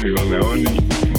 Schneuzi Leone.